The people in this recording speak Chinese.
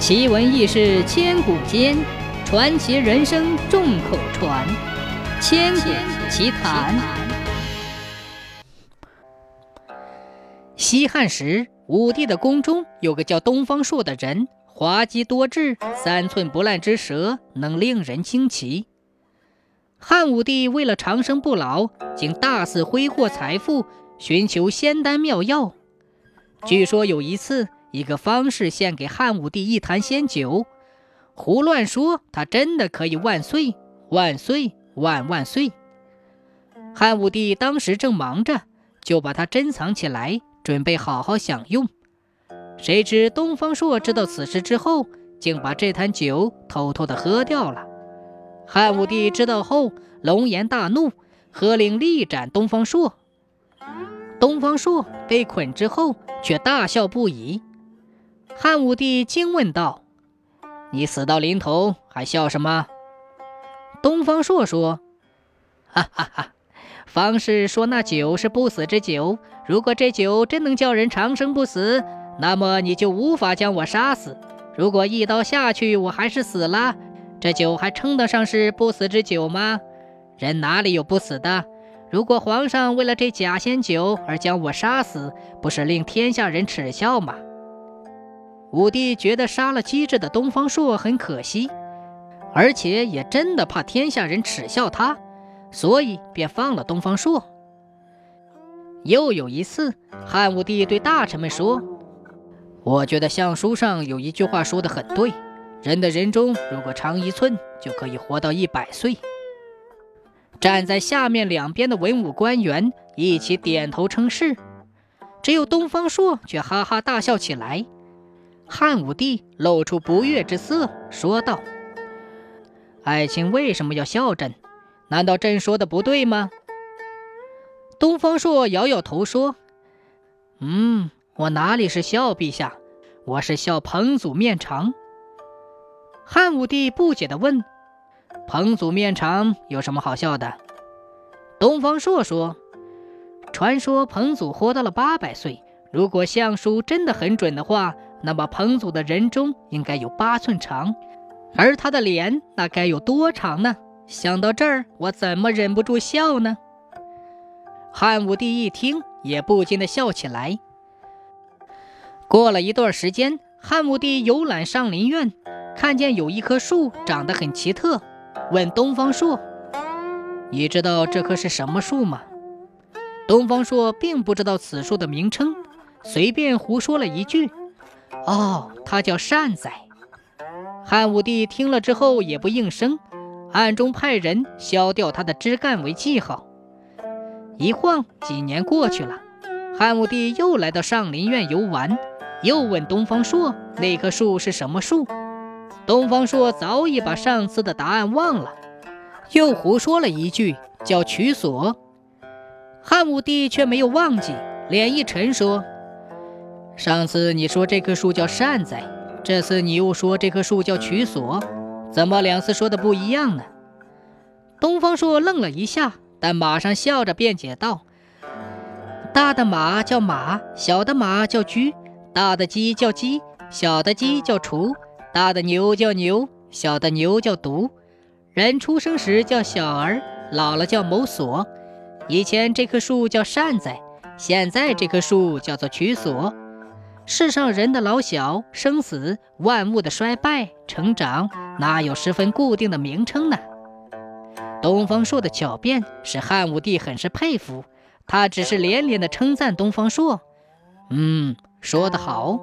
奇闻异事千古间，传奇人生众口传。千古奇谈。西汉时，武帝的宫中有个叫东方朔的人，滑稽多智，三寸不烂之舌，能令人惊奇。汉武帝为了长生不老，竟大肆挥霍财富，寻求仙丹妙药。据说有一次，一个方士献给汉武帝一坛仙酒，胡乱说他真的可以万岁万岁万万岁。汉武帝当时正忙着，就把它珍藏起来，准备好好享用。谁知东方朔知道此事之后，竟把这坛酒偷偷的喝掉了。汉武帝知道后，龙颜大怒，喝令力斩东方朔。东方朔被捆之后，却大笑不已。汉武帝惊问道：“你死到临头还笑什么？”东方朔说：“哈哈哈，方士说那酒是不死之酒，如果这酒真能叫人长生不死，那么你就无法将我杀死。如果一刀下去我还是死了。”这酒还称得上是不死之酒吗？人哪里有不死的？如果皇上为了这假仙酒而将我杀死，不是令天下人耻笑吗？武帝觉得杀了机智的东方朔很可惜，而且也真的怕天下人耻笑他，所以便放了东方朔。又有一次，汉武帝对大臣们说：“我觉得相书上有一句话说的很对。”人的人中，如果长一寸，就可以活到一百岁。站在下面两边的文武官员一起点头称是，只有东方朔却哈哈大笑起来。汉武帝露出不悦之色，说道：“爱卿为什么要笑朕？难道朕说的不对吗？”东方朔摇摇头说：“嗯，我哪里是笑陛下，我是笑彭祖面长。”汉武帝不解地问：“彭祖面长有什么好笑的？”东方朔说：“传说彭祖活到了八百岁，如果相书真的很准的话，那么彭祖的人中应该有八寸长，而他的脸那该有多长呢？”想到这儿，我怎么忍不住笑呢？汉武帝一听，也不禁的笑起来。过了一段时间，汉武帝游览上林苑。看见有一棵树长得很奇特，问东方朔：“你知道这棵是什么树吗？”东方朔并不知道此树的名称，随便胡说了一句：“哦，他叫善哉。”汉武帝听了之后也不应声，暗中派人削掉他的枝干为记号。一晃几年过去了，汉武帝又来到上林苑游玩，又问东方朔：“那棵树是什么树？”东方朔早已把上次的答案忘了，又胡说了一句叫取所。汉武帝却没有忘记，脸一沉说：“上次你说这棵树叫善哉，这次你又说这棵树叫取所，怎么两次说的不一样呢？”东方朔愣了一下，但马上笑着辩解道：“大的马叫马，小的马叫驹；大的鸡叫鸡，小的鸡叫雏。”大的牛叫牛，小的牛叫犊。人出生时叫小儿，老了叫某所。以前这棵树叫善哉，现在这棵树叫做取所。世上人的老小、生死、万物的衰败、成长，哪有十分固定的名称呢？东方朔的巧辩使汉武帝很是佩服，他只是连连的称赞东方朔：“嗯，说得好。”